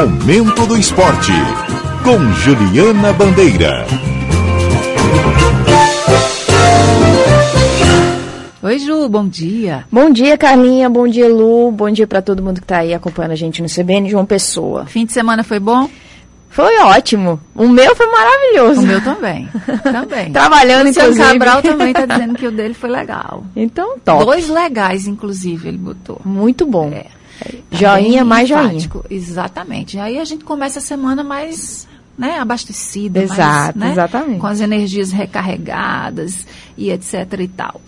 Momento do Esporte, com Juliana Bandeira. Oi, Ju, bom dia. Bom dia, Carlinha, bom dia, Lu, bom dia para todo mundo que está aí acompanhando a gente no CBN João Pessoa. Fim de semana foi bom? Foi ótimo. O meu foi maravilhoso. O meu também. também. Trabalhando, o inclusive. O Cabral também está dizendo que o dele foi legal. Então, top. Dois legais, inclusive, ele botou. Muito bom. É. Tá joinha mais enfático. joinha. Exatamente. Aí a gente começa a semana mais né, abastecida. Exato, mais, né, exatamente. Com as energias recarregadas e etc e tal.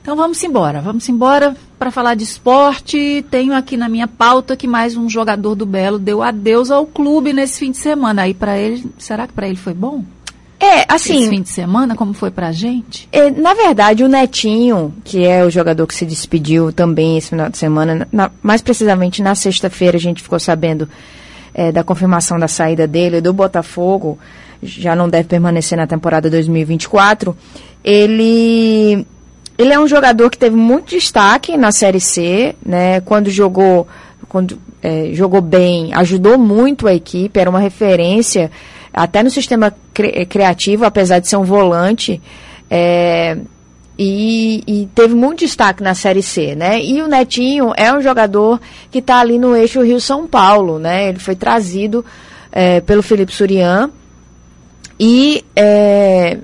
Então vamos embora, vamos embora para falar de esporte. Tenho aqui na minha pauta que mais um jogador do Belo deu adeus ao clube nesse fim de semana. Aí para ele, será que para ele foi bom? É, assim. Esse fim de semana, como foi pra gente? É, na verdade, o Netinho, que é o jogador que se despediu também esse final de semana, na, mais precisamente na sexta-feira, a gente ficou sabendo é, da confirmação da saída dele do Botafogo, já não deve permanecer na temporada 2024. Ele ele é um jogador que teve muito destaque na Série C, né? Quando jogou, quando é, jogou bem, ajudou muito a equipe, era uma referência até no sistema cri criativo, apesar de ser um volante. É, e, e, teve muito destaque na Série C, né? E o Netinho é um jogador que está ali no eixo Rio-São Paulo, né? Ele foi trazido é, pelo Felipe Surian e é,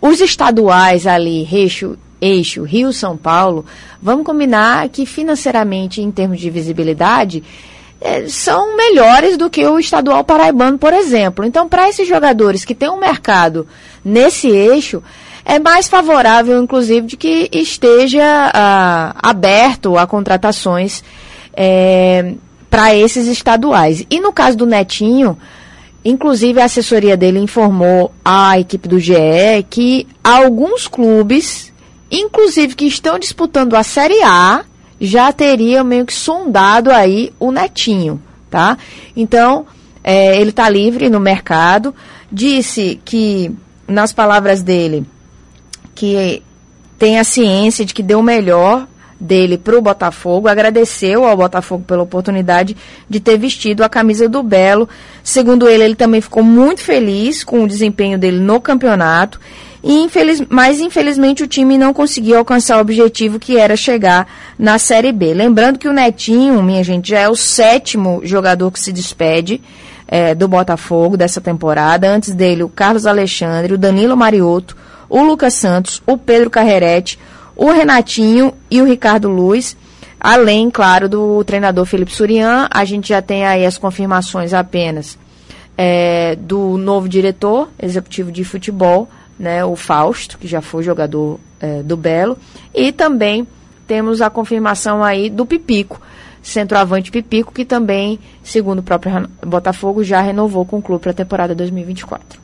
os estaduais ali, eixo eixo Rio-São Paulo, vamos combinar que financeiramente, em termos de visibilidade, é, são melhores do que o estadual paraibano, por exemplo. Então, para esses jogadores que têm um mercado nesse eixo, é mais favorável, inclusive, de que esteja ah, aberto a contratações é, para esses estaduais. E no caso do Netinho, inclusive a assessoria dele informou à equipe do GE que alguns clubes inclusive que estão disputando a Série A, já teriam meio que sondado aí o Netinho, tá? Então, é, ele está livre no mercado. Disse que, nas palavras dele, que tem a ciência de que deu melhor dele para o Botafogo, agradeceu ao Botafogo pela oportunidade de ter vestido a camisa do Belo. Segundo ele, ele também ficou muito feliz com o desempenho dele no campeonato e infeliz, mas infelizmente o time não conseguiu alcançar o objetivo que era chegar na Série B. Lembrando que o Netinho, minha gente, já é o sétimo jogador que se despede é, do Botafogo dessa temporada. Antes dele, o Carlos Alexandre, o Danilo Mariotto, o Lucas Santos, o Pedro Carrerete, o Renatinho e o Ricardo Luiz. Além, claro, do treinador Felipe Surian, a gente já tem aí as confirmações apenas é, do novo diretor executivo de futebol, né, o Fausto, que já foi jogador é, do Belo, e também temos a confirmação aí do Pipico, centroavante Pipico, que também, segundo o próprio Botafogo, já renovou com o clube para a temporada 2024.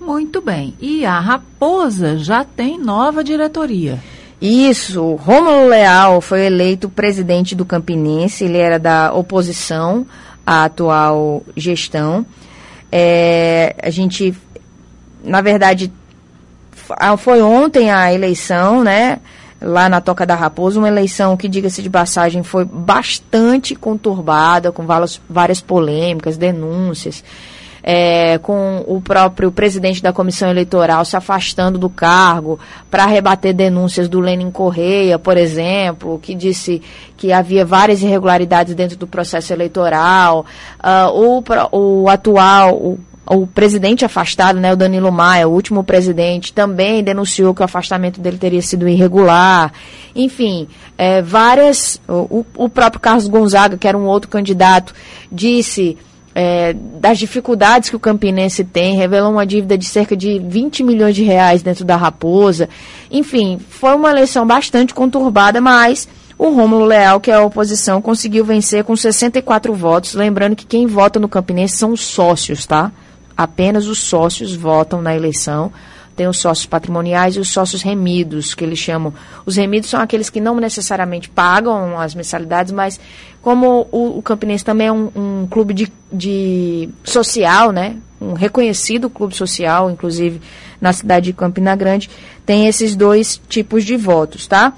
Muito bem. E a Raposa já tem nova diretoria. Isso, Rômulo Leal foi eleito presidente do Campinense, ele era da oposição à atual gestão. É, a gente, na verdade, ah, foi ontem a eleição, né? Lá na Toca da Raposa, uma eleição que, diga-se de passagem, foi bastante conturbada, com várias, várias polêmicas, denúncias. É, com o próprio presidente da comissão eleitoral se afastando do cargo para rebater denúncias do Lenin Correia, por exemplo, que disse que havia várias irregularidades dentro do processo eleitoral. Uh, o, o atual, o o presidente afastado, né, o Danilo Maia, o último presidente, também denunciou que o afastamento dele teria sido irregular. Enfim, é, várias. O, o, próprio Carlos Gonzaga, que era um outro candidato, disse é, das dificuldades que o Campinense tem, revelou uma dívida de cerca de 20 milhões de reais dentro da Raposa. Enfim, foi uma eleição bastante conturbada, mas. O Rômulo Leal, que é a oposição, conseguiu vencer com 64 votos. Lembrando que quem vota no Campinense são os sócios, tá? apenas os sócios votam na eleição. Tem os sócios patrimoniais e os sócios remidos, que eles chamam. Os remidos são aqueles que não necessariamente pagam as mensalidades, mas como o, o Campinense também é um, um clube de, de social, né? Um reconhecido clube social, inclusive na cidade de Campina Grande, tem esses dois tipos de votos, tá?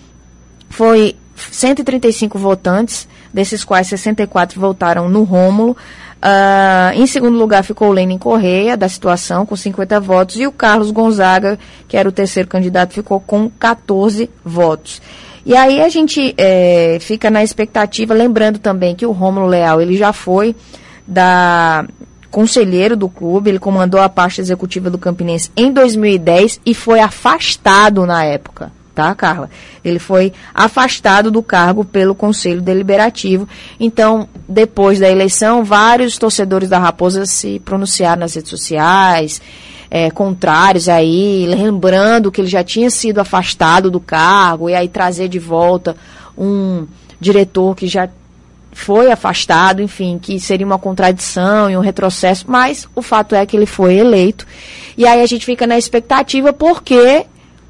Foi 135 votantes, desses quais 64 votaram no Rômulo. Uh, em segundo lugar ficou o Lenin Correia, da situação, com 50 votos, e o Carlos Gonzaga, que era o terceiro candidato, ficou com 14 votos. E aí a gente é, fica na expectativa, lembrando também que o Rômulo Leal, ele já foi da conselheiro do clube, ele comandou a parte executiva do Campinense em 2010 e foi afastado na época tá, Carla? Ele foi afastado do cargo pelo Conselho Deliberativo. Então, depois da eleição, vários torcedores da Raposa se pronunciaram nas redes sociais, é, contrários aí, lembrando que ele já tinha sido afastado do cargo, e aí trazer de volta um diretor que já foi afastado, enfim, que seria uma contradição e um retrocesso, mas o fato é que ele foi eleito. E aí a gente fica na expectativa porque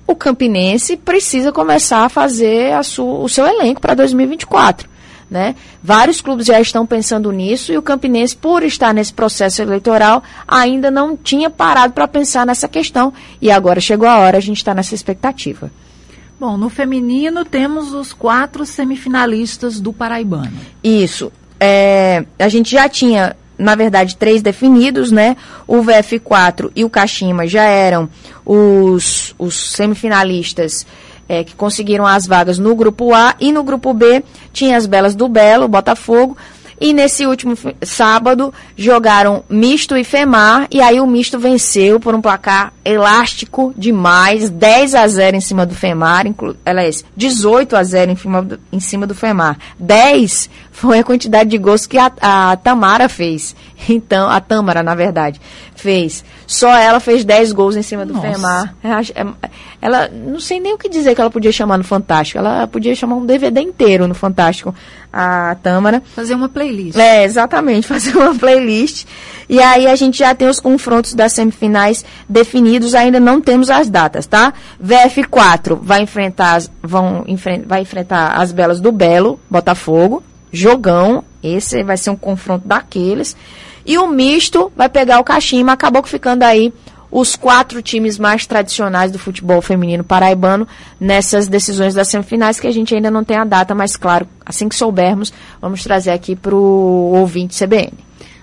o Campinense precisa começar a fazer a o seu elenco para 2024. Né? Vários clubes já estão pensando nisso e o Campinense, por estar nesse processo eleitoral, ainda não tinha parado para pensar nessa questão. E agora chegou a hora, a gente está nessa expectativa. Bom, no feminino temos os quatro semifinalistas do Paraibano. Isso. É, a gente já tinha na verdade, três definidos, né? O VF4 e o Kashima já eram os, os semifinalistas é, que conseguiram as vagas no grupo A e no grupo B tinha as Belas do Belo, Botafogo, e nesse último sábado jogaram misto e Femar, e aí o misto venceu por um placar elástico demais, 10 a 0 em cima do Femar, aliás, 18 a 0 em cima do, em cima do Femar. 10 foi a quantidade de gols que a, a Tamara fez. Então, a Tâmara, na verdade, fez. Só ela fez 10 gols em cima do Nossa. Femar. É, ela, não sei nem o que dizer que ela podia chamar no Fantástico. Ela podia chamar um DVD inteiro no Fantástico, a Tâmara. Fazer uma playlist. É, exatamente, fazer uma playlist. E aí a gente já tem os confrontos das semifinais definidos, ainda não temos as datas, tá? VF4 vai enfrentar, vão, vai enfrentar as Belas do Belo, Botafogo, jogão. Esse vai ser um confronto daqueles. E o misto vai pegar o Caxima, acabou ficando aí os quatro times mais tradicionais do futebol feminino paraibano nessas decisões das semifinais, que a gente ainda não tem a data, mas claro, assim que soubermos, vamos trazer aqui para o ouvinte CBN.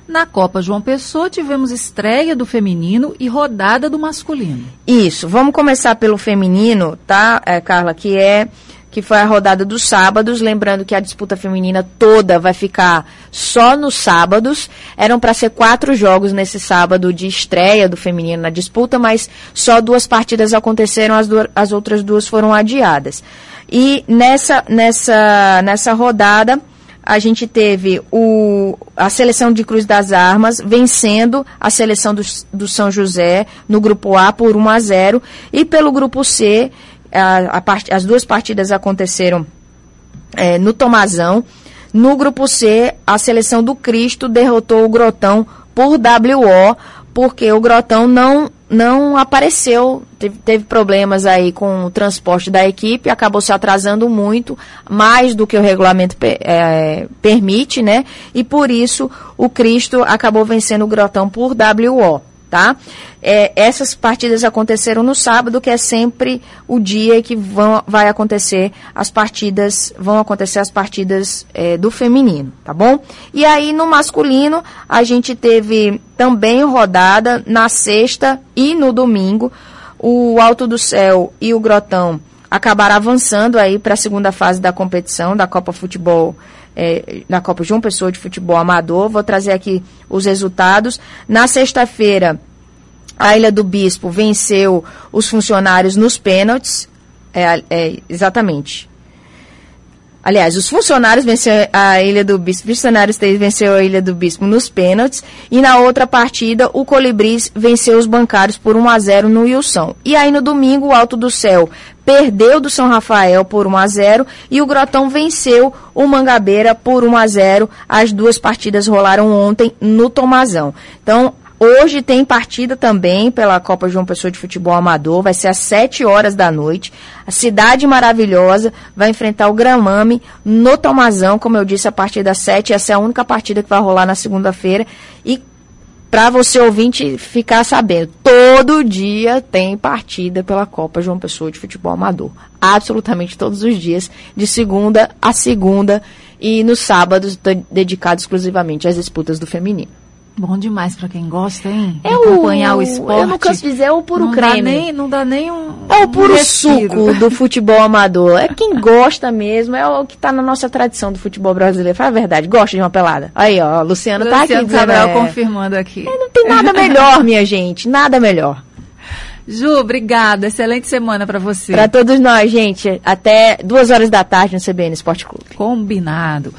Na Copa João Pessoa tivemos estreia do feminino e rodada do masculino. Isso, vamos começar pelo feminino, tá, é, Carla, que é que foi a rodada dos sábados. Lembrando que a disputa feminina toda vai ficar só nos sábados. Eram para ser quatro jogos nesse sábado de estreia do feminino na disputa, mas só duas partidas aconteceram, as, duas, as outras duas foram adiadas. E nessa, nessa, nessa rodada a gente teve o, a seleção de Cruz das Armas vencendo a seleção do, do São José no grupo A por 1 a 0 e pelo grupo C a, a part, as duas partidas aconteceram é, no Tomazão. No grupo C, a seleção do Cristo derrotou o Grotão por WO, porque o Grotão não, não apareceu, teve, teve, problemas aí com o transporte da equipe, acabou se atrasando muito, mais do que o regulamento é, permite, né? E por isso o Cristo acabou vencendo o Grotão por WO tá? É, essas partidas aconteceram no sábado, que é sempre o dia que vão, vai acontecer as partidas, vão acontecer as partidas é, do feminino, tá bom? E aí no masculino a gente teve também rodada na sexta e no domingo. O Alto do Céu e o Grotão acabaram avançando aí para a segunda fase da competição da Copa Futebol é, na Copa João Pessoa de Futebol Amador. Vou trazer aqui os resultados. Na sexta-feira, a Ilha do Bispo venceu os funcionários nos pênaltis. É, é, exatamente. Aliás, os funcionários venceram a Ilha do Bispo, os funcionários venceu a Ilha do Bispo nos pênaltis. E na outra partida, o Colibris venceu os bancários por 1 a 0 no Wilson. E aí no domingo, o Alto do Céu perdeu do São Rafael por 1 a 0 e o Grotão venceu o Mangabeira por 1 a 0. As duas partidas rolaram ontem no Tomazão. Então, Hoje tem partida também pela Copa João Pessoa de Futebol Amador, vai ser às 7 horas da noite. A Cidade Maravilhosa vai enfrentar o Gramame no Tomazão, como eu disse, a partir das 7. Essa é a única partida que vai rolar na segunda-feira. E para você ouvinte ficar sabendo, todo dia tem partida pela Copa João Pessoa de Futebol Amador. Absolutamente todos os dias, de segunda a segunda. E nos sábados, dedicados exclusivamente às disputas do feminino. Bom demais para quem gosta, hein? É Acompanhar o, o esporte. Eu não canso de dizer, é o puro não creme. Dá nem, não dá nem um. É o puro um suco do futebol amador. É quem gosta mesmo, é o que tá na nossa tradição do futebol brasileiro. Fala a verdade, gosta de uma pelada. Aí, ó, Luciano, Luciano tá aqui. Luciano Cabral é... confirmando aqui. É, não tem nada melhor, minha gente, nada melhor. Ju, obrigada. Excelente semana para você. Para todos nós, gente. Até duas horas da tarde no CBN Esporte Clube. Combinado.